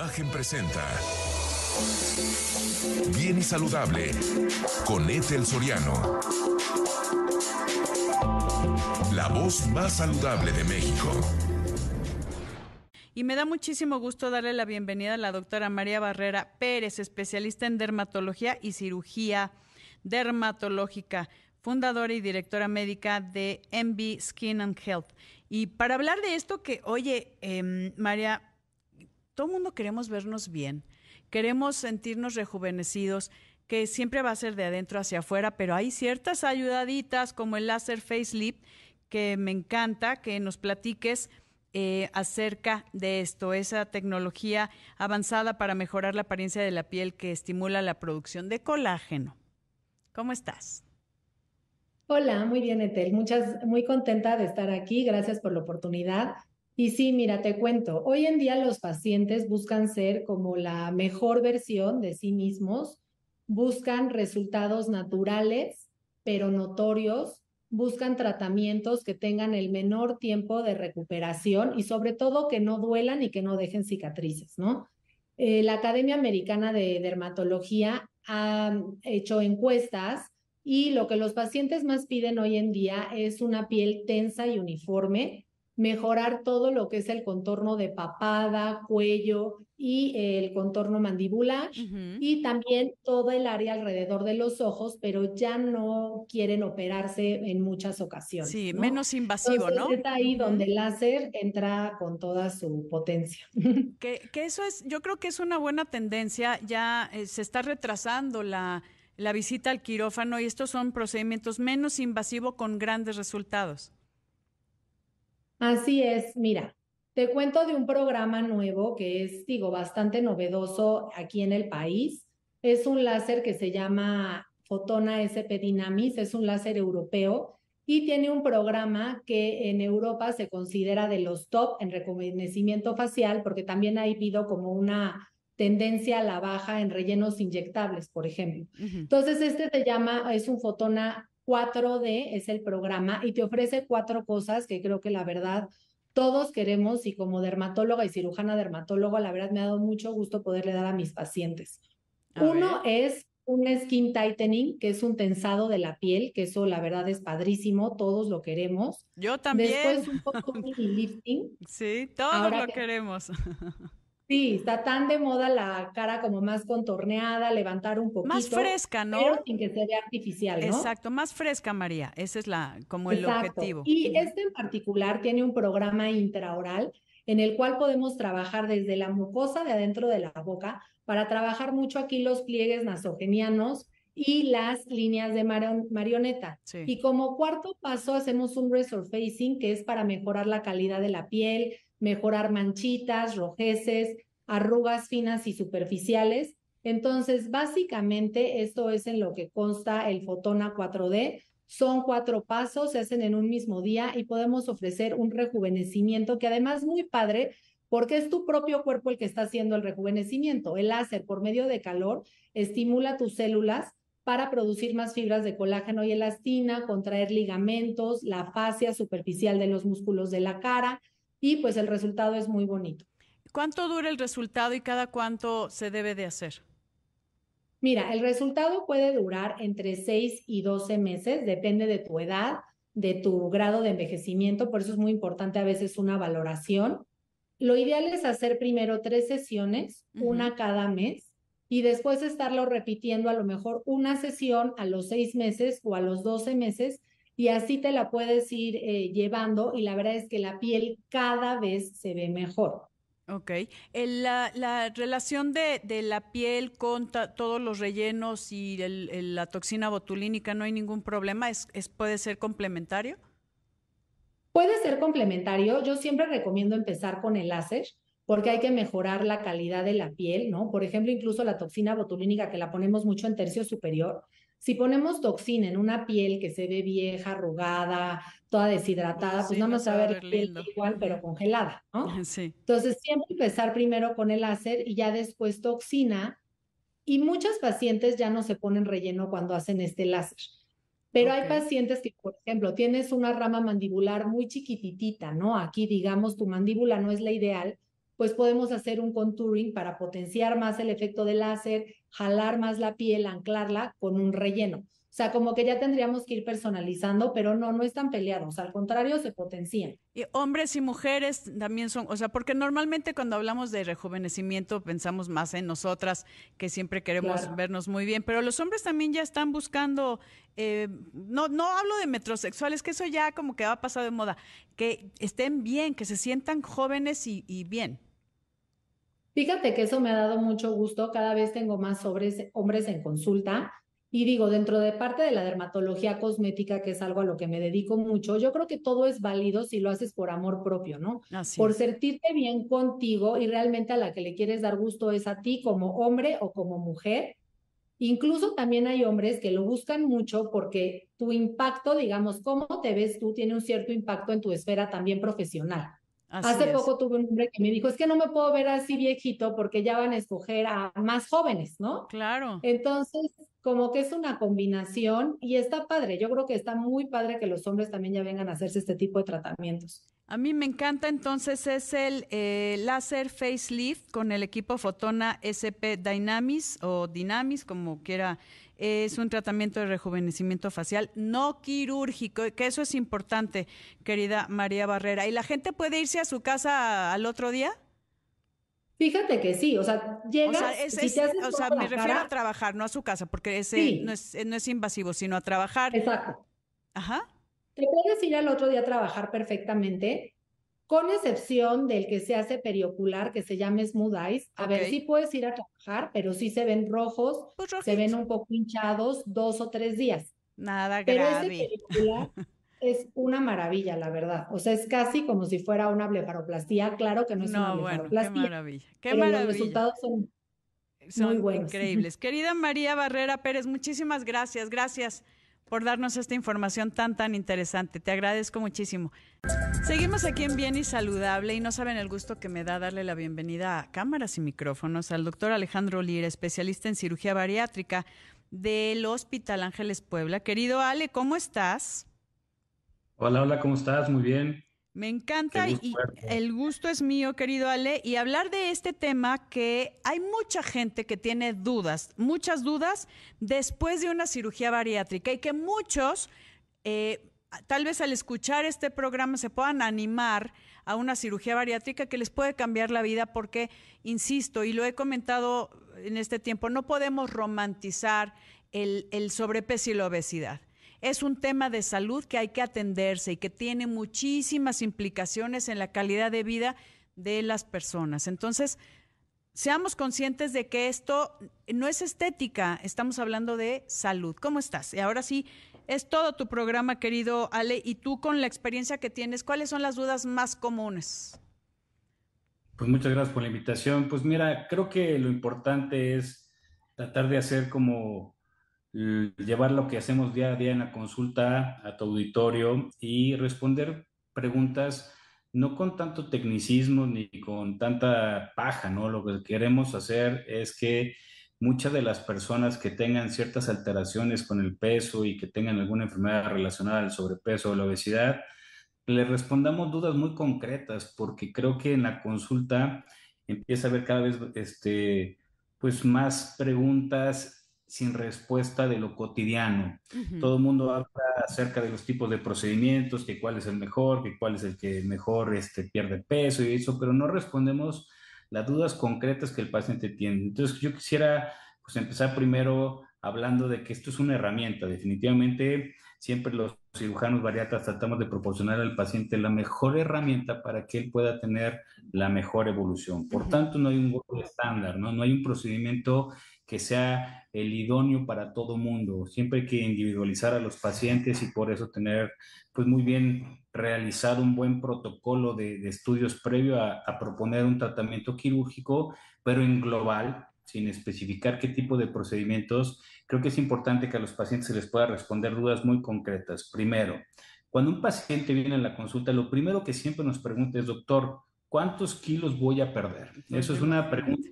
Imagen presenta Bien y Saludable con Ethel Soriano. La voz más saludable de México. Y me da muchísimo gusto darle la bienvenida a la doctora María Barrera Pérez, especialista en dermatología y cirugía dermatológica, fundadora y directora médica de MB Skin and Health. Y para hablar de esto que, oye, em, María, todo el mundo queremos vernos bien, queremos sentirnos rejuvenecidos, que siempre va a ser de adentro hacia afuera, pero hay ciertas ayudaditas como el láser facelift que me encanta que nos platiques eh, acerca de esto, esa tecnología avanzada para mejorar la apariencia de la piel que estimula la producción de colágeno. ¿Cómo estás? Hola, muy bien, Etel. Muchas, muy contenta de estar aquí. Gracias por la oportunidad. Y sí, mira, te cuento, hoy en día los pacientes buscan ser como la mejor versión de sí mismos, buscan resultados naturales, pero notorios, buscan tratamientos que tengan el menor tiempo de recuperación y sobre todo que no duelan y que no dejen cicatrices, ¿no? Eh, la Academia Americana de Dermatología ha hecho encuestas y lo que los pacientes más piden hoy en día es una piel tensa y uniforme, mejorar todo lo que es el contorno de papada, cuello y el contorno mandibular y también todo el área alrededor de los ojos, pero ya no quieren operarse en muchas ocasiones. Sí, menos invasivo, ¿no? Es ahí donde el láser entra con toda su potencia. Que, que, eso es, yo creo que es una buena tendencia, ya eh, se está retrasando la, la visita al quirófano y estos son procedimientos menos invasivos con grandes resultados. Así es, mira, te cuento de un programa nuevo que es, digo, bastante novedoso aquí en el país. Es un láser que se llama Fotona SP Dynamis, es un láser europeo y tiene un programa que en Europa se considera de los top en reconocimiento facial, porque también ha habido como una tendencia a la baja en rellenos inyectables, por ejemplo. Entonces, este se llama, es un Fotona 4D es el programa y te ofrece cuatro cosas que creo que la verdad todos queremos y como dermatóloga y cirujana dermatóloga, la verdad me ha dado mucho gusto poderle dar a mis pacientes. Uno es un skin tightening, que es un tensado de la piel, que eso la verdad es padrísimo, todos lo queremos. Yo también. Después un poco de lifting. Sí, todos lo queremos. Sí, está tan de moda la cara como más contorneada, levantar un poquito. Más fresca, ¿no? Pero sin que se vea artificial, ¿no? Exacto, más fresca, María. Ese es la, como el objetivo. Y este en particular tiene un programa intraoral en el cual podemos trabajar desde la mucosa de adentro de la boca para trabajar mucho aquí los pliegues nasogenianos y las líneas de marioneta. Y como cuarto paso hacemos un resurfacing que es para mejorar la calidad de la piel, mejorar manchitas, rojeces, arrugas finas y superficiales. Entonces, básicamente, esto es en lo que consta el Fotona 4D. Son cuatro pasos, se hacen en un mismo día y podemos ofrecer un rejuvenecimiento que además muy padre porque es tu propio cuerpo el que está haciendo el rejuvenecimiento. El láser, por medio de calor, estimula tus células para producir más fibras de colágeno y elastina, contraer ligamentos, la fascia superficial de los músculos de la cara, y pues el resultado es muy bonito. ¿Cuánto dura el resultado y cada cuánto se debe de hacer? Mira, el resultado puede durar entre 6 y 12 meses, depende de tu edad, de tu grado de envejecimiento, por eso es muy importante a veces una valoración. Lo ideal es hacer primero tres sesiones, una cada mes, y después estarlo repitiendo a lo mejor una sesión a los seis meses o a los 12 meses y así te la puedes ir eh, llevando y la verdad es que la piel cada vez se ve mejor. Ok. la, la, relación de, de, la piel con todos los rellenos y la toxina botulínica, ¿no hay ningún problema? ¿Es, ¿Es, puede ser complementario? Puede ser complementario. Yo siempre recomiendo empezar con el láser porque hay que mejorar la calidad de la piel, ¿no? Por ejemplo, incluso la toxina botulínica que la ponemos mucho en tercio superior, si ponemos toxina en una piel que se ve vieja, arrugada, toda deshidratada, pues nada más a ver piel igual, pero congelada, ¿no? Sí. Entonces, siempre empezar primero con el láser y ya después toxina. Y muchas pacientes ya no se ponen relleno cuando hacen este láser. Pero hay pacientes que, por ejemplo, tienes una rama mandibular muy chiquititita, ¿no? Aquí, digamos, tu mandíbula no es la ideal, pues podemos hacer un contouring para potenciar más el efecto del láser, jalar más la piel, anclarla con un relleno. O sea, como que ya tendríamos que ir personalizando, pero no, no están peleados, al contrario, se potencian. Y hombres y mujeres también son, o sea, porque normalmente cuando hablamos de rejuvenecimiento pensamos más en nosotras, que siempre queremos vernos muy bien, pero los hombres también ya están buscando, eh, no, no hablo de metrosexuales, que eso ya como que ha pasado de moda, que estén bien, que se sientan jóvenes y, y bien. Fíjate que eso me ha dado mucho gusto, cada vez tengo más hombres, hombres en consulta y digo, dentro de parte de la dermatología cosmética, que es algo a lo que me dedico mucho, yo creo que todo es válido si lo haces por amor propio, ¿no? por sentirte bien contigo y realmente a la que le quieres dar gusto es a ti como hombre o como mujer. Incluso también hay hombres que lo buscan mucho porque tu impacto, digamos, cómo te ves tú, tiene un cierto impacto en tu esfera también profesional. Hace poco tuve un hombre que me dijo, es que no me puedo ver así viejito porque ya van a escoger a más jóvenes, ¿no? Claro. Entonces, como que es una combinación y está padre. Yo creo que está muy padre que los hombres también ya vengan a hacerse este tipo de tratamientos. A mí me encanta, entonces es el eh, láser facelift con el equipo Fotona SP Dynamis o Dynamis, como quiera. Es un tratamiento de rejuvenecimiento facial no quirúrgico, que eso es importante, querida María Barrera. ¿Y la gente puede irse a su casa al otro día? Fíjate que sí, o sea, llegas, o sea, me refiero a trabajar, no a su casa, porque ese no, es, no es invasivo, sino a trabajar. Exacto. Ajá. Te puedes ir al otro día a trabajar perfectamente, con excepción del que se hace periocular, que se llama Smooth Eyes. A ver, sí puedes ir a trabajar, pero sí se ven rojos, pues se ven un poco hinchados dos o tres días. Nada grave. Pero ese periocular es una maravilla, la verdad. O sea, es casi como si fuera una blefaroplastía. Claro que no es una blefaroplastía. qué maravilla. Qué maravilla. Los resultados son, son muy buenos. increíbles. Querida María Barrera Pérez, muchísimas gracias. Gracias por darnos esta información tan, tan interesante. Te agradezco muchísimo. Seguimos aquí en Bien y Saludable y no saben el gusto que me da darle la bienvenida a cámaras y micrófonos al doctor Alejandro Lira, especialista en cirugía bariátrica del Hospital Ángeles Puebla. Querido Ale, ¿cómo estás? Hola, hola, ¿cómo estás? Muy bien. Me encanta y el gusto es mío, querido Ale, y hablar de este tema que hay mucha gente que tiene dudas, muchas dudas después de una cirugía bariátrica y que muchos, eh, tal vez al escuchar este programa, se puedan animar a una cirugía bariátrica que les puede cambiar la vida porque, insisto, y lo he comentado en este tiempo, no podemos romantizar el sobrepeso y la obesidad es un tema de salud que hay que atenderse y que tiene muchísimas implicaciones en la calidad de vida de las personas. Entonces, seamos conscientes de que esto no es estética, estamos hablando de salud. ¿Cómo estás? Y ahora sí, es todo tu programa, querido Ale, y tú con la experiencia que tienes, ¿cuáles son las dudas más comunes? Pues muchas gracias por la invitación. Pues mira, creo que lo importante es tratar de hacer como llevar lo que hacemos día a día en la consulta a tu auditorio y responder preguntas no con tanto tecnicismo ni con tanta paja, ¿no? Lo que queremos hacer es que muchas de las personas que tengan ciertas alteraciones con el peso y que tengan alguna enfermedad relacionada al sobrepeso o la obesidad, le respondamos dudas muy concretas, porque creo que en la consulta empieza a haber cada vez este, pues más preguntas sin respuesta de lo cotidiano. Todo el mundo habla acerca de los tipos de procedimientos, que cuál es el mejor, que cuál es el que mejor este, pierde peso y eso, pero no respondemos las dudas concretas que el paciente tiene. Entonces, yo quisiera pues, empezar primero hablando de que esto es una herramienta. Definitivamente, siempre los cirujanos bariatras tratamos de proporcionar al paciente la mejor herramienta para que él pueda tener la mejor evolución. Por tanto, no hay un estándar, ¿no? No hay un procedimiento que sea el idóneo para todo mundo. Siempre hay que individualizar a los pacientes y por eso tener pues muy bien realizado un buen protocolo de, estudios previo a, a, proponer un tratamiento quirúrgico, pero en global, sin especificar qué tipo de procedimientos. Creo que es importante que a los pacientes se les pueda responder dudas muy concretas. Primero, cuando un paciente viene a la consulta, lo primero que siempre nos pregunta es, doctor, ¿cuántos kilos voy a perder? Eso es una pregunta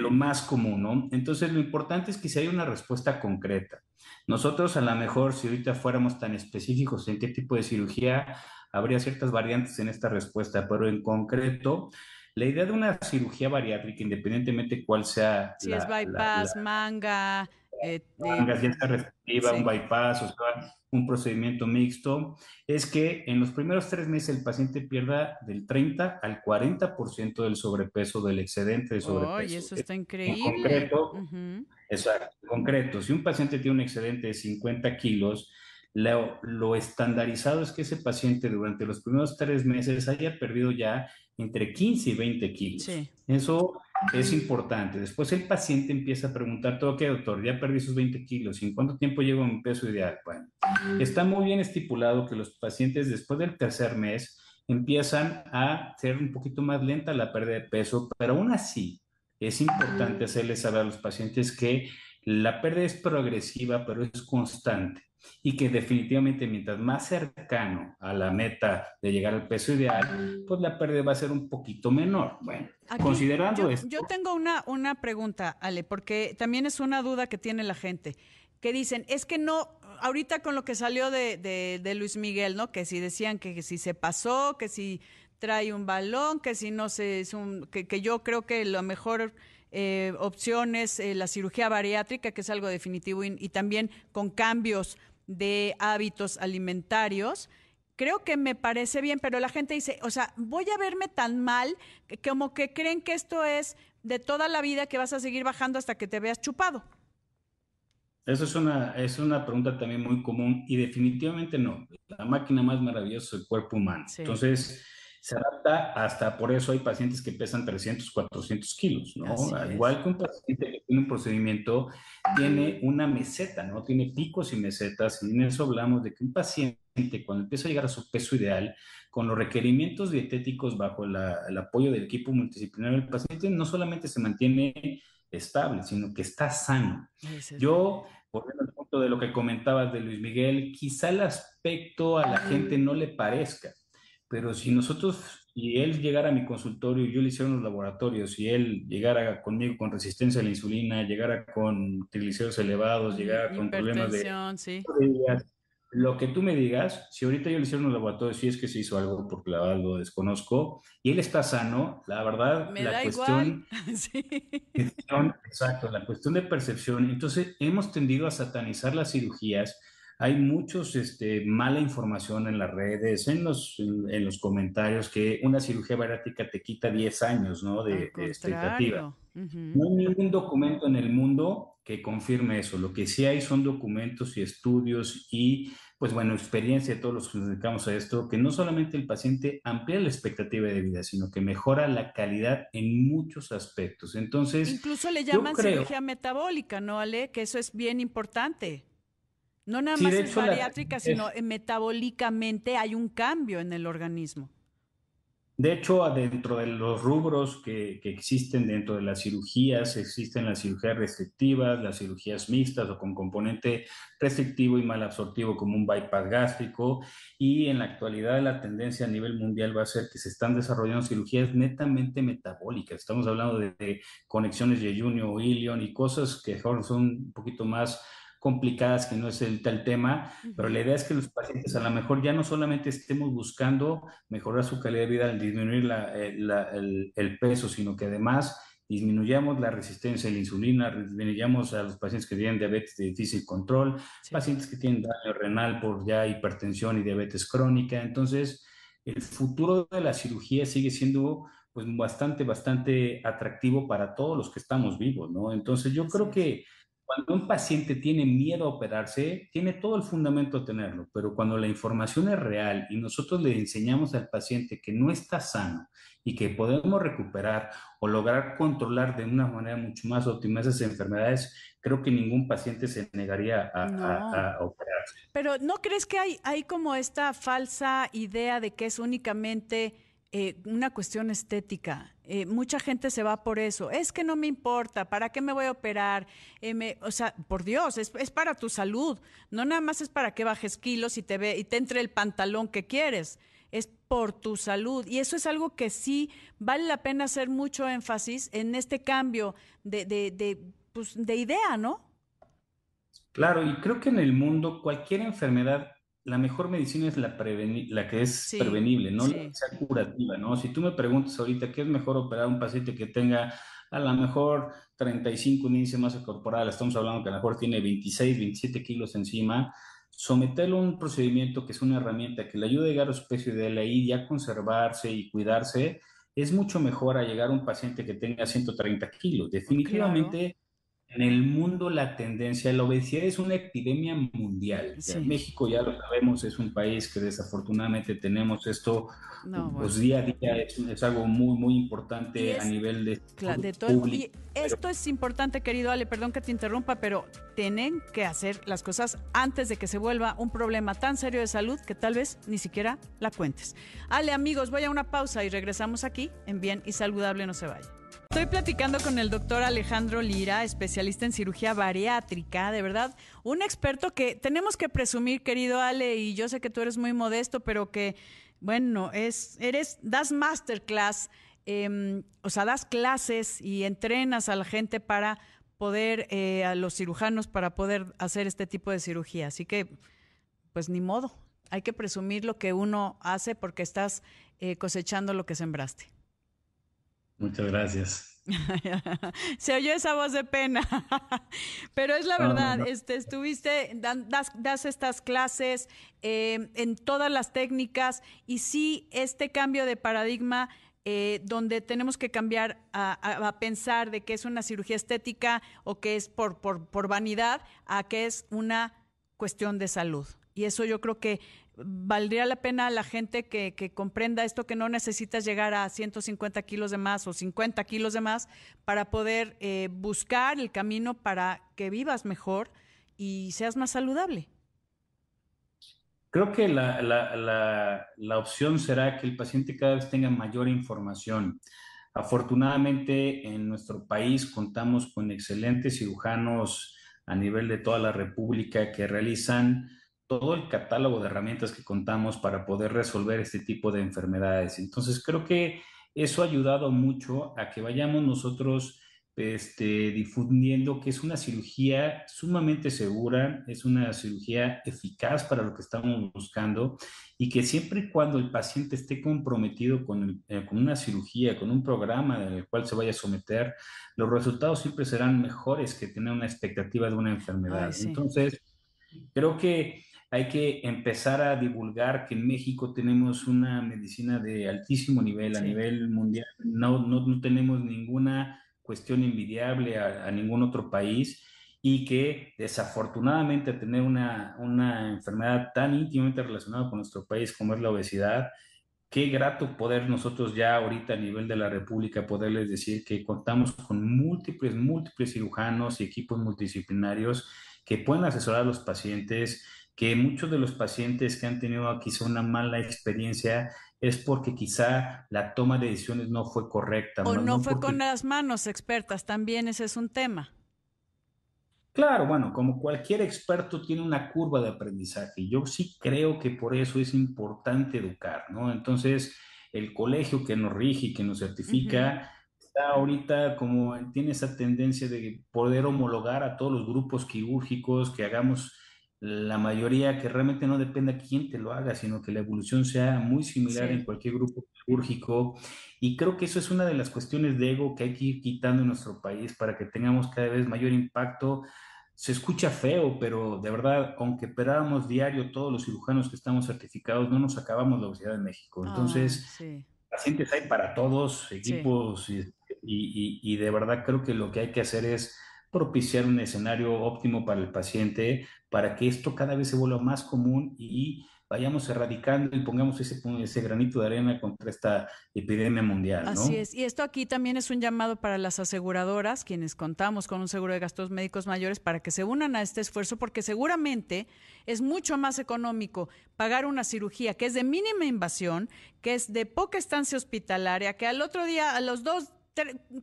lo más común, ¿no? Entonces, lo importante es que si hay una respuesta concreta. Nosotros, a lo mejor, si ahorita fuéramos tan específicos en qué tipo de cirugía, habría ciertas variantes en esta respuesta, pero en concreto, La idea de una cirugía bariátrica, independientemente cuál sea. Si es bypass, manga, eh, restrictiva, un bypass, o sea, un procedimiento mixto, es que en los primeros tres meses el paciente pierda del 30 al 40% del sobrepeso, del excedente de sobrepeso. ¡Ay, eso está increíble! En concreto, exacto, en concreto, si un paciente tiene un excedente de 50 kilos, lo, lo, estandarizado es que ese paciente durante los primeros tres meses haya perdido ya entre 15 y 20 kilos. Sí. Eso es importante. Después el paciente empieza a preguntar, todo qué, doctor, ya perdí esos 20 kilos, ¿en cuánto tiempo llego a mi peso ideal? Bueno, está muy bien estipulado que los pacientes después del tercer mes empiezan a ser un poquito más lenta la pérdida de peso, pero aún así es importante hacerles saber a los pacientes que la pérdida es progresiva, pero es constante y que definitivamente mientras más cercano a la meta de llegar al peso ideal, pues la pérdida va a ser un poquito menor. Bueno, considerando esto. Yo tengo una, una pregunta, Ale, porque también es una duda que tiene la gente, que dicen, es que no, ahorita con lo que salió de, de, Luis Miguel, ¿no? Que si decían que, si se pasó, que si trae un balón, que si no se, es un, que, que yo creo que lo mejor eh, opción es eh, la cirugía bariátrica, que es algo definitivo, y, y, también con cambios de hábitos alimentarios. Creo que me parece bien, pero la gente dice, o sea, voy a verme tan mal como que creen que esto es de toda la vida que vas a seguir bajando hasta que te veas chupado. Eso es una, es una pregunta también muy común y definitivamente no. La máquina más maravillosa es el cuerpo humano. Entonces, se adapta hasta por eso hay pacientes que pesan 300, 400 kilos, ¿no? igual que un paciente que tiene un procedimiento, tiene una meseta, ¿no? Tiene picos y mesetas, y en eso hablamos de que un paciente cuando empieza a llegar a su peso ideal, con los requerimientos dietéticos bajo el apoyo del equipo multidisciplinario, el paciente no solamente se mantiene estable, sino que está sano. Yo, por el punto de lo que comentabas de Luis Miguel, quizá el aspecto a la gente no le parezca, pero si nosotros y él llegara a mi consultorio, yo le hiciera los laboratorios, y él llegara conmigo con resistencia a la insulina, llegara con triglicéridos elevados, llegara con problemas de... Sí. Lo que tú me digas, si ahorita yo le hicieron los laboratorios, si es que se hizo algo, porque la verdad lo desconozco, y él está sano, la verdad, me la da cuestión... Igual. sí. Exacto, la cuestión de percepción. Entonces, hemos tendido a satanizar las cirugías hay muchos este, mala información en las redes, en los, en, los comentarios, que una cirugía bariátrica te quita 10 años ¿no? de, expectativa. No hay ningún documento en el mundo que confirme eso. Lo que sí hay son documentos y estudios y, pues bueno, experiencia de todos los que nos dedicamos a esto, que no solamente el paciente amplía la expectativa de vida, sino que mejora la calidad en muchos aspectos. Entonces, incluso le llaman cirugía metabólica, ¿no, Ale? Que eso es bien importante. No nada más es bariátrica, sino metabólicamente hay un cambio en el organismo. De hecho, dentro de los rubros que, existen dentro de las cirugías, existen las cirugías restrictivas, las cirugías mixtas o con componente restrictivo y mal absortivo como un bypass gástrico. Y en la actualidad la tendencia a nivel mundial va a ser que se están desarrollando cirugías netamente metabólicas. Estamos hablando de, conexiones de junio o ilion y cosas que son un poquito más complicadas que no es el tal tema, pero la idea es que los pacientes a lo mejor ya no solamente estemos buscando mejorar su calidad de vida al disminuir eh, el, peso, sino que además disminuyamos la resistencia a la insulina, disminuyamos a los pacientes que tienen diabetes de difícil control, pacientes que tienen daño renal por ya hipertensión y diabetes crónica. Entonces, el futuro de la cirugía sigue siendo pues bastante, bastante atractivo para todos los que estamos vivos, ¿no? Entonces, yo creo que cuando un paciente tiene miedo a operarse, tiene todo el fundamento tenerlo, pero cuando la información es real y nosotros le enseñamos al paciente que no está sano y que podemos recuperar o lograr controlar de una manera mucho más óptima esas enfermedades, creo que ningún paciente se negaría a, operarse. Pero ¿no crees que hay, hay como esta falsa idea de que es únicamente eh, una cuestión estética. Eh, mucha gente se va por eso. Es que no me importa, ¿para qué me voy a operar? Eh, o sea, por Dios, es, para tu salud. No nada más es para que bajes kilos y te, ve, y te entre el pantalón que quieres. Es por tu salud. Y eso es algo que sí vale la pena hacer mucho énfasis en este cambio de, de, de, pues, de idea, ¿no? Claro, y creo que en el mundo cualquier enfermedad la mejor medicina es la, la que es prevenible, no la que sea curativa, ¿no? Si tú me preguntas ahorita qué es mejor operar a un paciente que tenga a lo mejor 35 índice de masa corporal, estamos hablando que a lo mejor tiene 26, 27 kilos encima, someterlo a un procedimiento que es una herramienta que le ayude a llegar a su peso ideal ahí, ya conservarse y cuidarse, es mucho mejor a llegar a un paciente que tenga 130 kilos. Definitivamente en el mundo la tendencia, la obesidad es una epidemia mundial. México ya lo sabemos, es un país que desafortunadamente tenemos esto pues día a día, es, algo muy, muy importante a nivel de, de todo. y esto es importante, querido Ale, perdón que te interrumpa, pero tienen que hacer las cosas antes de que se vuelva un problema tan serio de salud que tal vez ni siquiera la cuentes. Ale, amigos, voy a una pausa y regresamos aquí en Bien y Saludable, no se vaya. Estoy platicando con el doctor Alejandro Lira, especialista en cirugía bariátrica, de verdad, un experto que tenemos que presumir, querido Ale, y yo sé que tú eres muy modesto, pero que, bueno, es, eres, das masterclass, em, o sea, das clases y entrenas a la gente para poder, eh, a los cirujanos, para poder hacer este tipo de cirugía. Así que, pues ni modo, hay que presumir lo que uno hace porque estás eh, cosechando lo que sembraste. Muchas gracias. Se oyó esa voz de pena, pero es la verdad, Este, estuviste, das, estas clases eh, en todas las técnicas y sí, este cambio de paradigma eh, donde tenemos que cambiar a, pensar de que es una cirugía estética o que es por, por, por vanidad a que es una cuestión de salud. Y eso yo creo que valdría la pena la gente que, comprenda esto, que no necesitas llegar a 150 kilos de más o 50 kilos de más para poder eh, buscar el camino para que vivas mejor y seas más saludable. Creo que la, la, opción será que el paciente cada vez tenga mayor información. Afortunadamente en nuestro país contamos con excelentes cirujanos a nivel de toda la República que realizan todo el catálogo de herramientas que contamos para poder resolver este tipo de enfermedades. Entonces, creo que eso ha ayudado mucho a que vayamos nosotros este, difundiendo que es una cirugía sumamente segura, es una cirugía eficaz para lo que estamos buscando y que siempre y cuando el paciente esté comprometido con, eh, con una cirugía, con un programa en el cual se vaya a someter, los resultados siempre serán mejores que tener una expectativa de una enfermedad. Entonces, creo que hay que empezar a divulgar que en México tenemos una medicina de altísimo nivel, a nivel mundial. No, no, tenemos ninguna cuestión envidiable a, ningún otro país y que desafortunadamente tener una, una enfermedad tan íntimamente relacionada con nuestro país como es la obesidad, qué grato poder nosotros ya ahorita a nivel de la República poderles decir que contamos con múltiples, múltiples cirujanos y equipos multidisciplinarios que pueden asesorar a los pacientes, que muchos de los pacientes que han tenido quizá una mala experiencia es porque quizá la toma de decisiones no fue correcta. O no, fue con las manos expertas, también ese es un tema. Claro, bueno, como cualquier experto tiene una curva de aprendizaje. Yo sí creo que por eso es importante educar, ¿no? Entonces, el colegio que nos rige y que nos certifica está ahorita como tiene esa tendencia de poder homologar a todos los grupos quirúrgicos que hagamos la mayoría que realmente no depende a quién te lo haga, sino que la evolución sea muy similar en cualquier grupo quirúrgico. Y creo que eso es una de las cuestiones de ego que hay que ir quitando en nuestro país para que tengamos cada vez mayor impacto. Se escucha feo, pero de verdad, aunque operáramos diario todos los cirujanos que estamos certificados, no nos acabamos la obesidad en México. Entonces, pacientes hay para todos, equipos, y, y de verdad creo que lo que hay que hacer es propiciar un escenario óptimo para el paciente, para que esto cada vez se vuelva más común y vayamos erradicando y pongamos ese, ese granito de arena contra esta epidemia mundial. Así es. Y esto aquí también es un llamado para las aseguradoras, quienes contamos con un seguro de gastos médicos mayores, para que se unan a este esfuerzo, porque seguramente es mucho más económico pagar una cirugía que es de mínima invasión, que es de poca estancia hospitalaria, que al otro día, a los dos,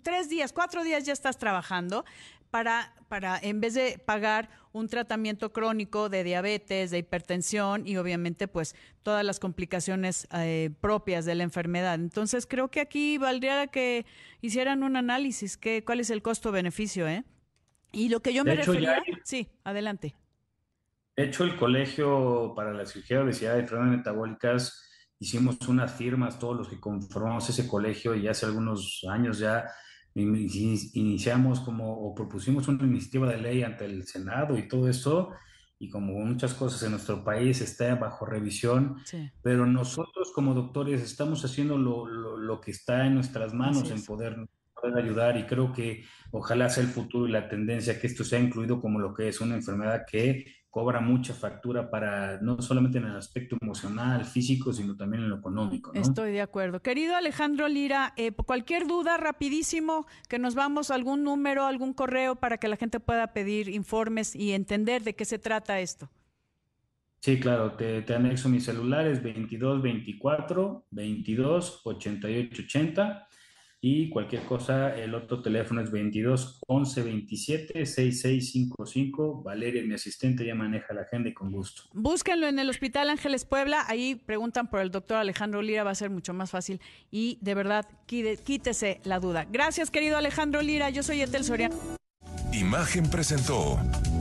tres días, cuatro días ya estás trabajando, para, para, en vez de pagar un tratamiento crónico de diabetes, de hipertensión y obviamente pues todas las complicaciones eh, propias de la enfermedad. Entonces creo que aquí valdría que hicieran un análisis, que, cuál es el costo-beneficio, ¿eh? Y lo que yo me refería... sí, adelante. De hecho, el Colegio para la Cirugía de Obesidad y Enfermedades Metabólicas hicimos unas firmas, todos los que conformamos ese colegio, y hace algunos años ya iniciamos como o propusimos una iniciativa de ley ante el Senado y todo eso, y como muchas cosas en nuestro país está bajo revisión, pero nosotros como doctores estamos haciendo lo, lo, que está en nuestras manos en poder, poder, ayudar y creo que ojalá sea el futuro y la tendencia que esto sea incluido como lo que es una enfermedad que cobra mucha factura para no solamente en el aspecto emocional, físico, sino también en lo económico. Estoy de acuerdo. Querido Alejandro Lira, eh, cualquier duda, rapidísimo, que nos vamos a algún número, algún correo para que la gente pueda pedir informes y entender de qué se trata esto. Sí, claro, te, te anexo mis celulares 22 24 22 88 80 y cualquier cosa, el otro teléfono es 22 11 27 6655. Valeria, mi asistente, ya maneja la agenda y con gusto. Búsquenlo en el Hospital Ángeles Puebla. Ahí preguntan por el doctor Alejandro Lira, va a ser mucho más fácil. Y de verdad, quítese la duda. Gracias, querido Alejandro Lira. Yo soy Etel Soriano. Imagen presentó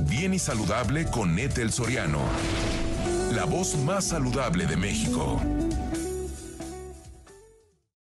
Bien y Saludable con Etel Soriano, la voz más saludable de México.